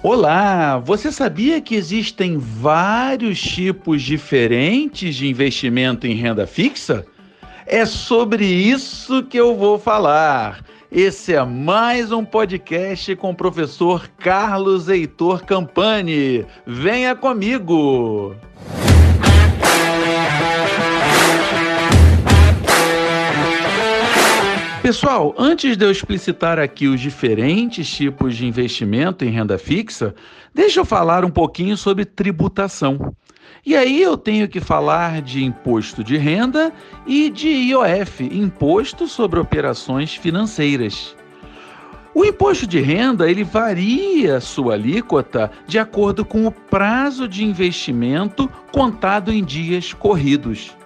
Olá, você sabia que existem vários tipos diferentes de investimento em renda fixa? É sobre isso que eu vou falar. Esse é mais um podcast com o professor Carlos Heitor Campani. Venha comigo! Pessoal, antes de eu explicitar aqui os diferentes tipos de investimento em renda fixa, deixa eu falar um pouquinho sobre tributação. E aí eu tenho que falar de imposto de renda e de IOF, Imposto sobre Operações Financeiras. O imposto de renda ele varia sua alíquota de acordo com o prazo de investimento contado em dias corridos.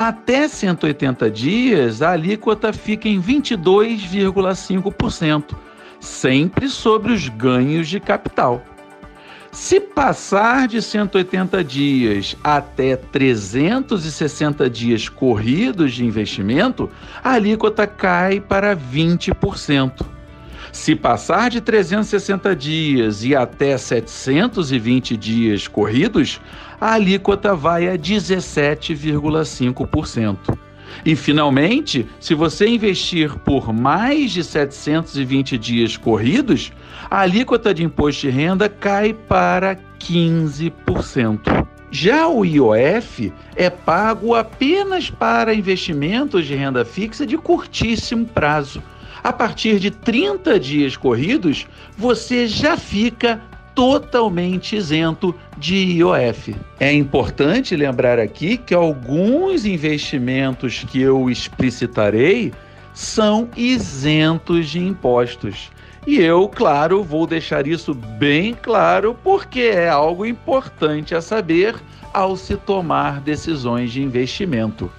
Até 180 dias, a alíquota fica em 22,5%, sempre sobre os ganhos de capital. Se passar de 180 dias até 360 dias corridos de investimento, a alíquota cai para 20%. Se passar de 360 dias e até 720 dias corridos, a alíquota vai a 17,5%. E finalmente, se você investir por mais de 720 dias corridos, a alíquota de imposto de renda cai para 15%. Já o IOF é pago apenas para investimentos de renda fixa de curtíssimo prazo. A partir de 30 dias corridos, você já fica totalmente isento de IOF. É importante lembrar aqui que alguns investimentos que eu explicitarei são isentos de impostos. E eu, claro, vou deixar isso bem claro porque é algo importante a saber ao se tomar decisões de investimento.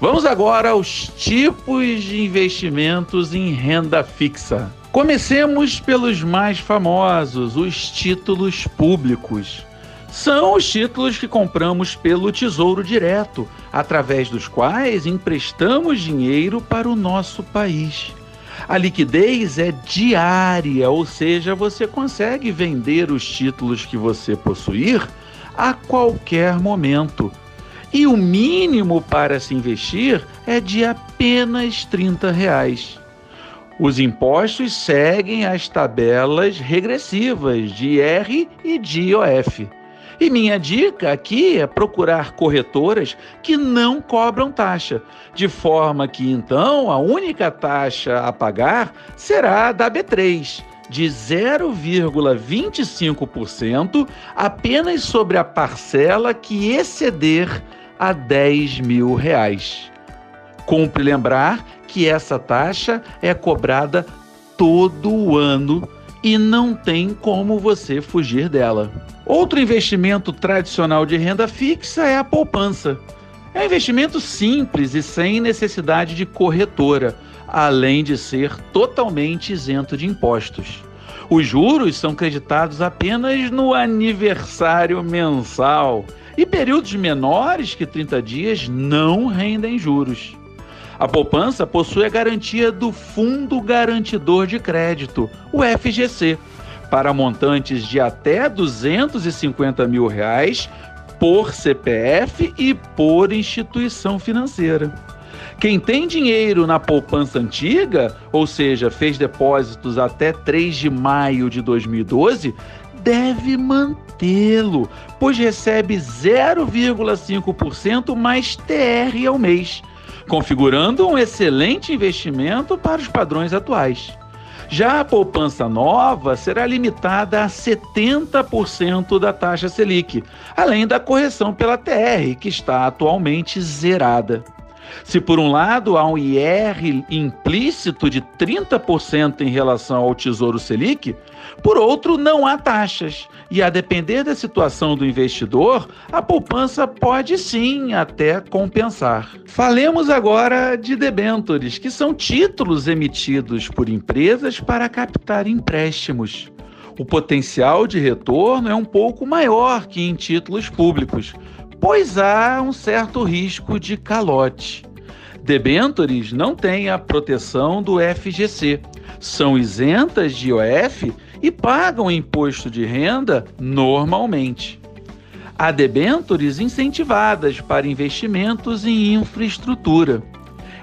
Vamos agora aos tipos de investimentos em renda fixa. Comecemos pelos mais famosos, os títulos públicos. São os títulos que compramos pelo Tesouro Direto, através dos quais emprestamos dinheiro para o nosso país. A liquidez é diária, ou seja, você consegue vender os títulos que você possuir a qualquer momento. E o mínimo para se investir é de apenas 30 reais. Os impostos seguem as tabelas regressivas de IR e de IOF. E minha dica aqui é procurar corretoras que não cobram taxa, de forma que então a única taxa a pagar será a da B3, de 0,25% apenas sobre a parcela que exceder a 10 mil reais. Cumpre lembrar que essa taxa é cobrada todo ano e não tem como você fugir dela. Outro investimento tradicional de renda fixa é a poupança. É um investimento simples e sem necessidade de corretora, além de ser totalmente isento de impostos. Os juros são creditados apenas no aniversário mensal e períodos menores que 30 dias não rendem juros. A poupança possui a garantia do Fundo Garantidor de Crédito, o FGC, para montantes de até 250 mil reais por CPF e por instituição financeira. Quem tem dinheiro na poupança antiga, ou seja, fez depósitos até 3 de maio de 2012, deve mantê-lo, pois recebe 0,5% mais TR ao mês configurando um excelente investimento para os padrões atuais. Já a poupança nova será limitada a 70% da taxa Selic, além da correção pela TR, que está atualmente zerada. Se por um lado há um IR implícito de 30% em relação ao Tesouro Selic, por outro não há taxas. E a depender da situação do investidor, a poupança pode sim até compensar. Falemos agora de debêntures, que são títulos emitidos por empresas para captar empréstimos. O potencial de retorno é um pouco maior que em títulos públicos, pois há um certo risco de calote. Debentures não têm a proteção do FGC, são isentas de IOF e pagam imposto de renda normalmente. Há debêntures incentivadas para investimentos em infraestrutura.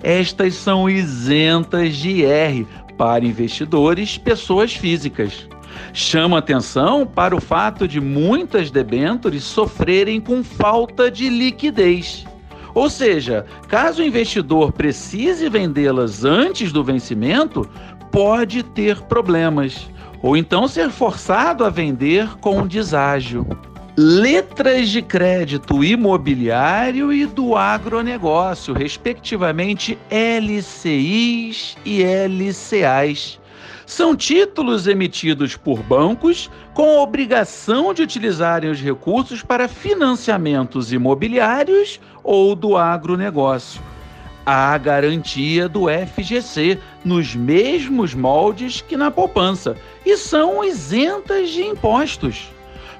Estas são isentas de IR para investidores, pessoas físicas. Chama atenção para o fato de muitas debêntures sofrerem com falta de liquidez. Ou seja, caso o investidor precise vendê-las antes do vencimento, pode ter problemas, ou então ser forçado a vender com deságio. Letras de crédito imobiliário e do agronegócio, respectivamente LCIs e LCAs são títulos emitidos por bancos com a obrigação de utilizarem os recursos para financiamentos imobiliários ou do agronegócio. Há garantia do FGC nos mesmos moldes que na poupança e são isentas de impostos.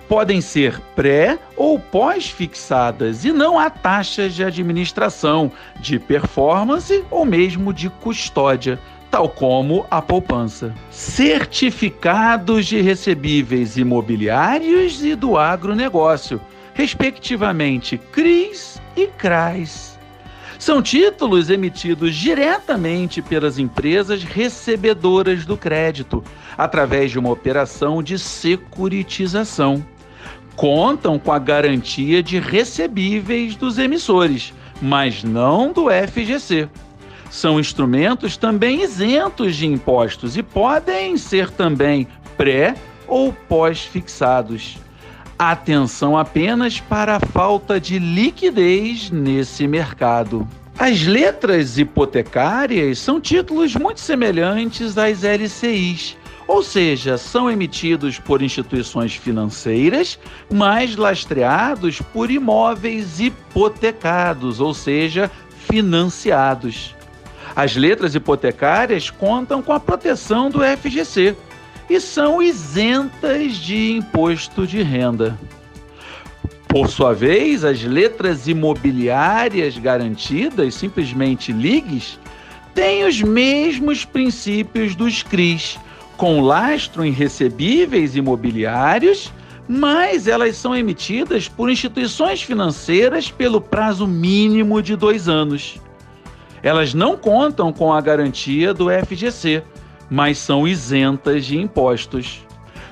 Podem ser pré ou pós-fixadas e não há taxas de administração, de performance ou mesmo de custódia tal como a poupança. Certificados de recebíveis imobiliários e do agronegócio, respectivamente CRIs e CRAs. São títulos emitidos diretamente pelas empresas recebedoras do crédito, através de uma operação de securitização. Contam com a garantia de recebíveis dos emissores, mas não do FGC são instrumentos também isentos de impostos e podem ser também pré ou pós-fixados. Atenção apenas para a falta de liquidez nesse mercado. As letras hipotecárias são títulos muito semelhantes às LCIs, ou seja, são emitidos por instituições financeiras, mas lastreados por imóveis hipotecados, ou seja, financiados. As letras hipotecárias contam com a proteção do FGC e são isentas de imposto de renda. Por sua vez, as letras imobiliárias garantidas, simplesmente LIGs, têm os mesmos princípios dos CRIs, com lastro em recebíveis imobiliários, mas elas são emitidas por instituições financeiras pelo prazo mínimo de dois anos. Elas não contam com a garantia do FGC, mas são isentas de impostos.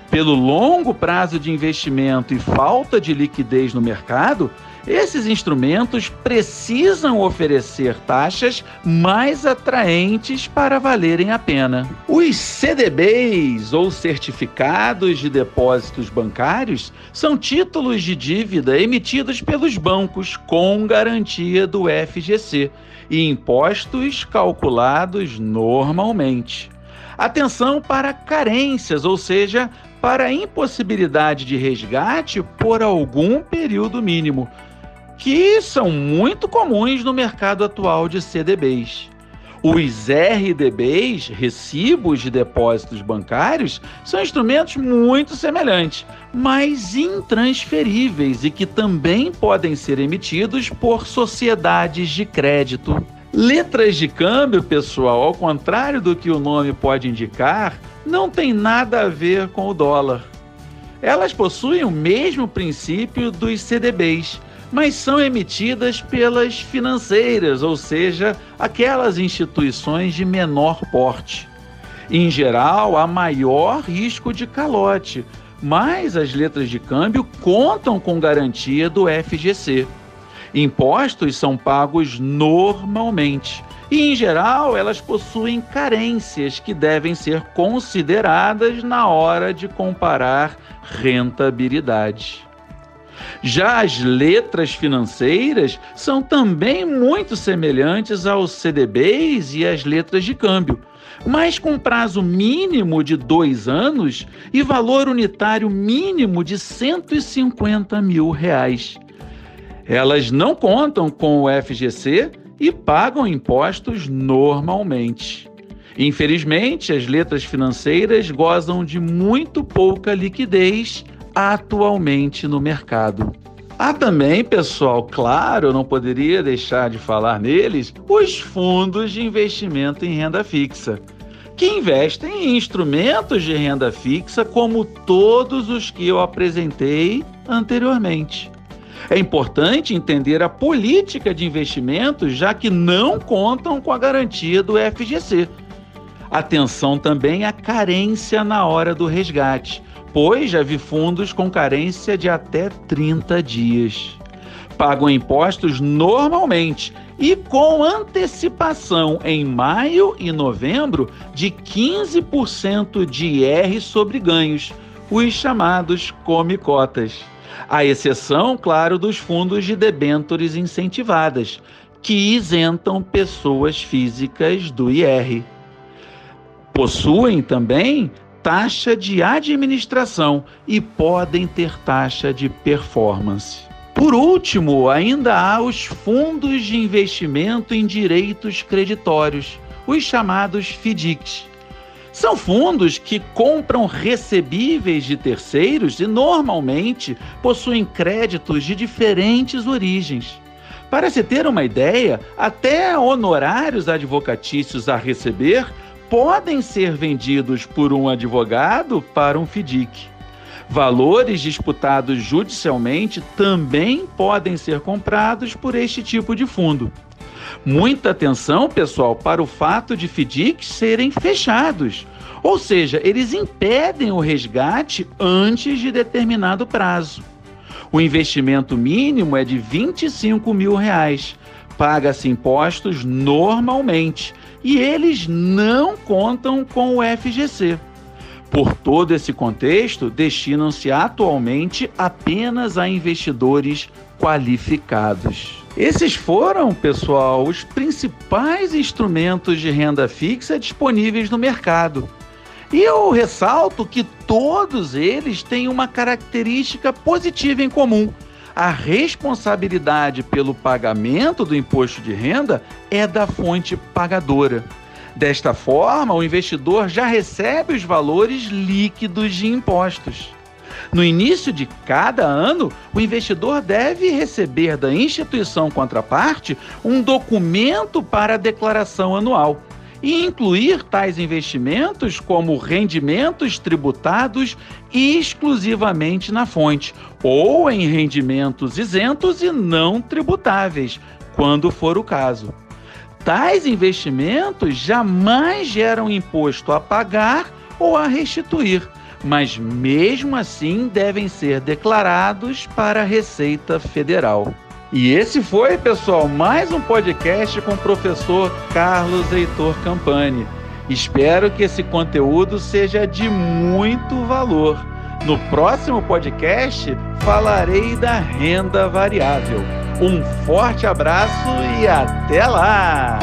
Pelo longo prazo de investimento e falta de liquidez no mercado, esses instrumentos precisam oferecer taxas mais atraentes para valerem a pena. Os CDBs, ou Certificados de Depósitos Bancários, são títulos de dívida emitidos pelos bancos com garantia do FGC e impostos calculados normalmente. Atenção para carências, ou seja, para impossibilidade de resgate por algum período mínimo, que são muito comuns no mercado atual de CDBs. Os RDBs, recibos de depósitos bancários, são instrumentos muito semelhantes, mas intransferíveis e que também podem ser emitidos por sociedades de crédito. Letras de câmbio, pessoal, ao contrário do que o nome pode indicar, não tem nada a ver com o dólar. Elas possuem o mesmo princípio dos CDBs mas são emitidas pelas financeiras, ou seja, aquelas instituições de menor porte. Em geral, há maior risco de calote, mas as letras de câmbio contam com garantia do FGC. Impostos são pagos normalmente e, em geral, elas possuem carências que devem ser consideradas na hora de comparar rentabilidade. Já as letras financeiras são também muito semelhantes aos CDBs e às letras de câmbio, mas com prazo mínimo de dois anos e valor unitário mínimo de 150 mil reais. Elas não contam com o FGC e pagam impostos normalmente. Infelizmente, as letras financeiras gozam de muito pouca liquidez atualmente no mercado. Há também, pessoal, claro, não poderia deixar de falar neles, os fundos de investimento em renda fixa. que investem em instrumentos de renda fixa como todos os que eu apresentei anteriormente. É importante entender a política de investimentos, já que não contam com a garantia do FGC. Atenção também à carência na hora do resgate, pois já vi fundos com carência de até 30 dias. Pagam impostos normalmente e com antecipação em maio e novembro de 15% de IR sobre ganhos, os chamados come-cotas. A exceção, claro, dos fundos de debêntures incentivadas, que isentam pessoas físicas do IR. Possuem também taxa de administração e podem ter taxa de performance. Por último, ainda há os fundos de investimento em direitos creditórios, os chamados FDICs. São fundos que compram recebíveis de terceiros e normalmente possuem créditos de diferentes origens. Para se ter uma ideia, até honorários advocatícios a receber podem ser vendidos por um advogado para um FDIC. Valores disputados judicialmente também podem ser comprados por este tipo de fundo. Muita atenção, pessoal, para o fato de FDICs serem fechados, ou seja, eles impedem o resgate antes de determinado prazo. O investimento mínimo é de 25 mil reais. Paga-se impostos normalmente e eles não contam com o FGC. Por todo esse contexto, destinam-se atualmente apenas a investidores qualificados. Esses foram, pessoal, os principais instrumentos de renda fixa disponíveis no mercado. E eu ressalto que todos eles têm uma característica positiva em comum. A responsabilidade pelo pagamento do imposto de renda é da fonte pagadora. Desta forma, o investidor já recebe os valores líquidos de impostos. No início de cada ano, o investidor deve receber da instituição contraparte um documento para a declaração anual e incluir tais investimentos como rendimentos tributados exclusivamente na fonte ou em rendimentos isentos e não tributáveis, quando for o caso. Tais investimentos jamais geram imposto a pagar ou a restituir, mas mesmo assim devem ser declarados para a Receita Federal. E esse foi, pessoal, mais um podcast com o professor Carlos Heitor Campani. Espero que esse conteúdo seja de muito valor. No próximo podcast falarei da renda variável. Um forte abraço e até lá!